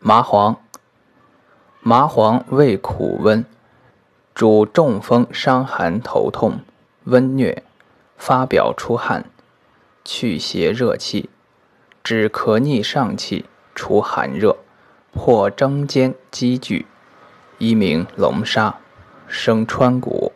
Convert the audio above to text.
麻黄，麻黄味苦温，主中风伤寒头痛、温疟、发表出汗、去邪热气，止咳逆上气、除寒热，破征坚积聚，一名龙沙，生川谷。